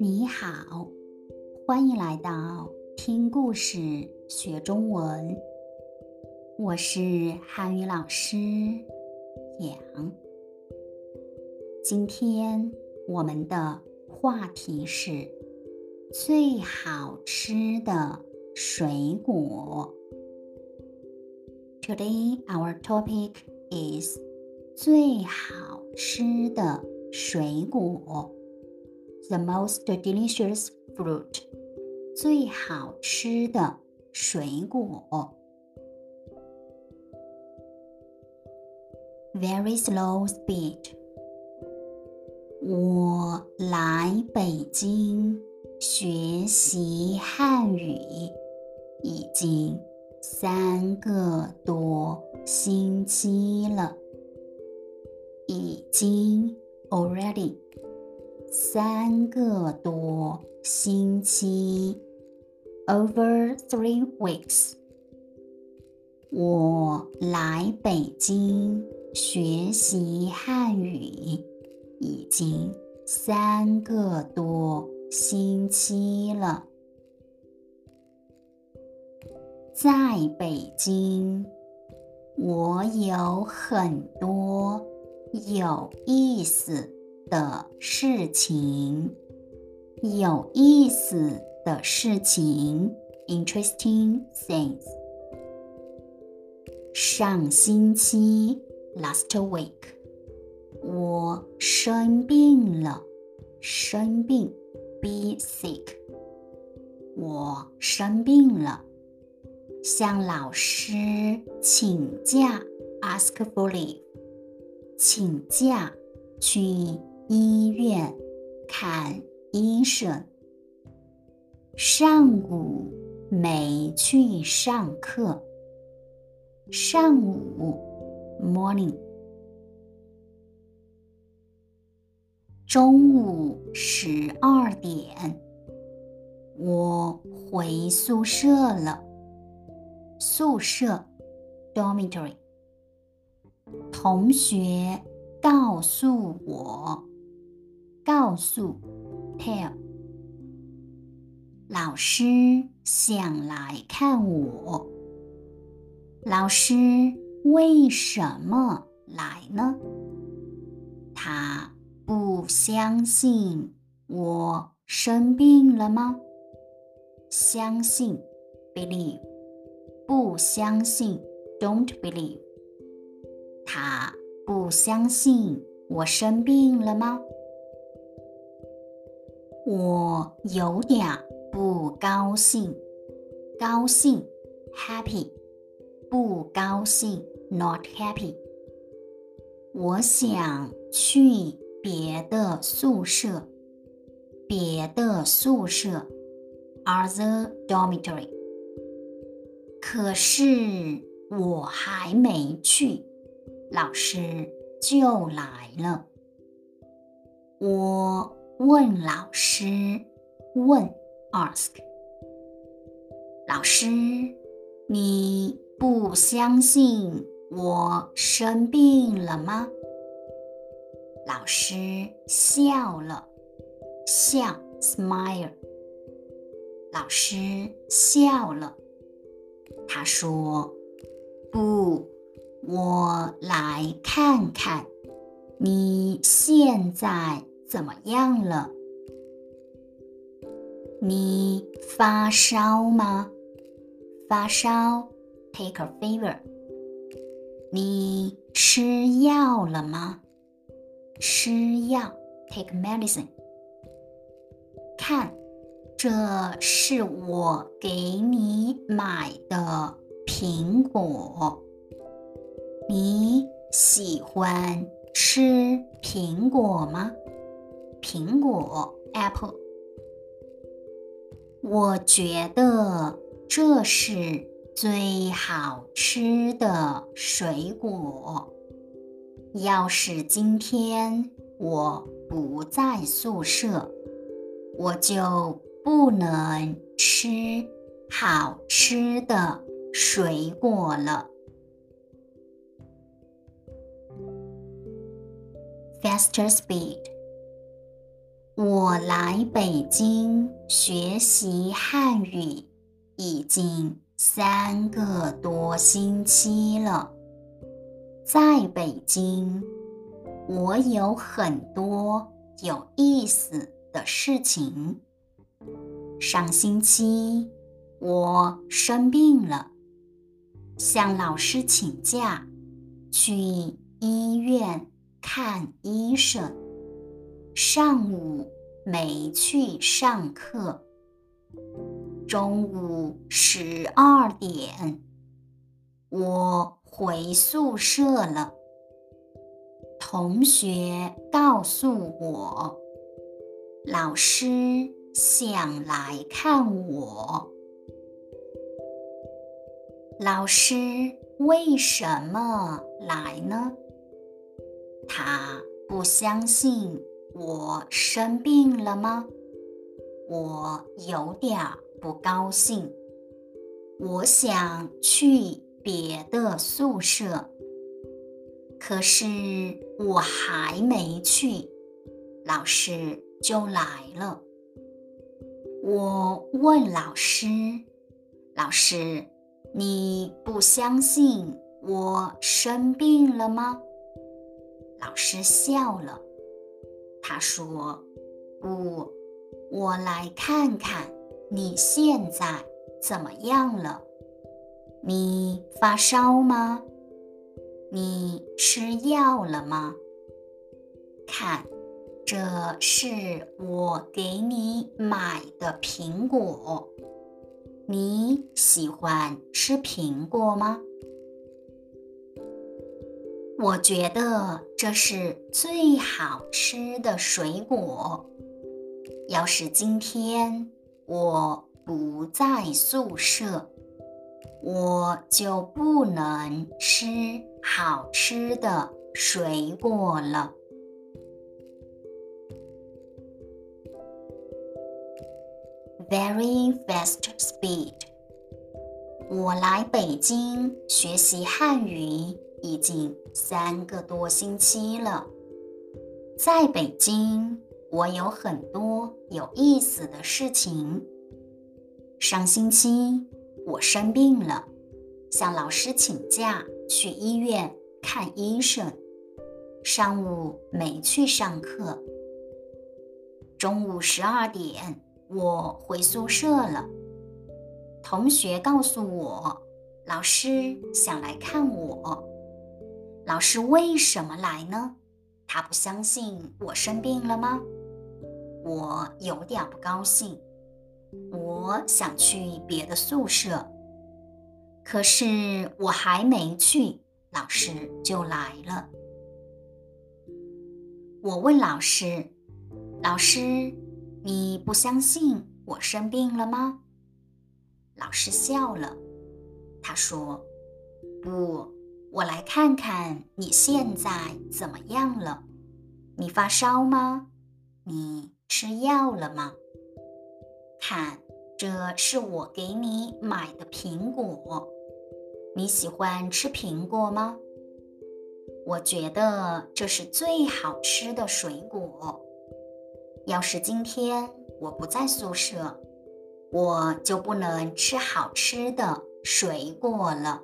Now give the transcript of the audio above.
你好，欢迎来到听故事学中文。我是汉语老师杨。今天我们的话题是最好吃的水果。Today our topic is 最好吃的水果。the most delicious fruit，最好吃的水果。Very slow speed。我来北京学习汉语已经三个多 星期了。已经 already。三个多星期，over three weeks。我来北京学习汉语已经三个多星期了。在北京，我有很多有意思。的事情，有意思的事情，interesting things。上星期，last week，我生病了，生病，be sick。我生病了，向老师请假，ask for leave，请假去。医院看医生。上午没去上课。上午，morning。中午十二点，我回宿舍了。宿舍，dormitory。同学告诉我。告诉，tell。老师想来看我。老师为什么来呢？他不相信我生病了吗？相信，believe。不相信，don't believe。他不相信我生病了吗？我有点不高兴，高兴，happy，不高兴，not happy。我想去别的宿舍，别的宿舍，other dormitory。可是我还没去，老师就来了，我。问老师，问 ask 老师，你不相信我生病了吗？老师笑了，笑 smile。老师笑了，他说：“不，我来看看你现在。”怎么样了？你发烧吗？发烧，take a fever。你吃药了吗？吃药，take medicine。看，这是我给你买的苹果。你喜欢吃苹果吗？苹果，apple。我觉得这是最好吃的水果。要是今天我不在宿舍，我就不能吃好吃的水果了。faster speed。我来北京学习汉语已经三个多星期了。在北京，我有很多有意思的事情。上星期我生病了，向老师请假，去医院看医生。上午没去上课，中午十二点我回宿舍了。同学告诉我，老师想来看我。老师为什么来呢？他不相信。我生病了吗？我有点不高兴。我想去别的宿舍，可是我还没去，老师就来了。我问老师：“老师，你不相信我生病了吗？”老师笑了。他说：“不，我来看看你现在怎么样了。你发烧吗？你吃药了吗？看，这是我给你买的苹果。你喜欢吃苹果吗？”我觉得这是最好吃的水果。要是今天我不在宿舍，我就不能吃好吃的水果了。Very fast speed。我来北京学习汉语。已经三个多星期了，在北京，我有很多有意思的事情。上星期我生病了，向老师请假去医院看医生，上午没去上课。中午十二点，我回宿舍了。同学告诉我，老师想来看我。老师为什么来呢？他不相信我生病了吗？我有点不高兴。我想去别的宿舍，可是我还没去，老师就来了。我问老师：“老师，你不相信我生病了吗？”老师笑了，他说：“不。”我来看看你现在怎么样了？你发烧吗？你吃药了吗？看，这是我给你买的苹果。你喜欢吃苹果吗？我觉得这是最好吃的水果。要是今天我不在宿舍，我就不能吃好吃的水果了。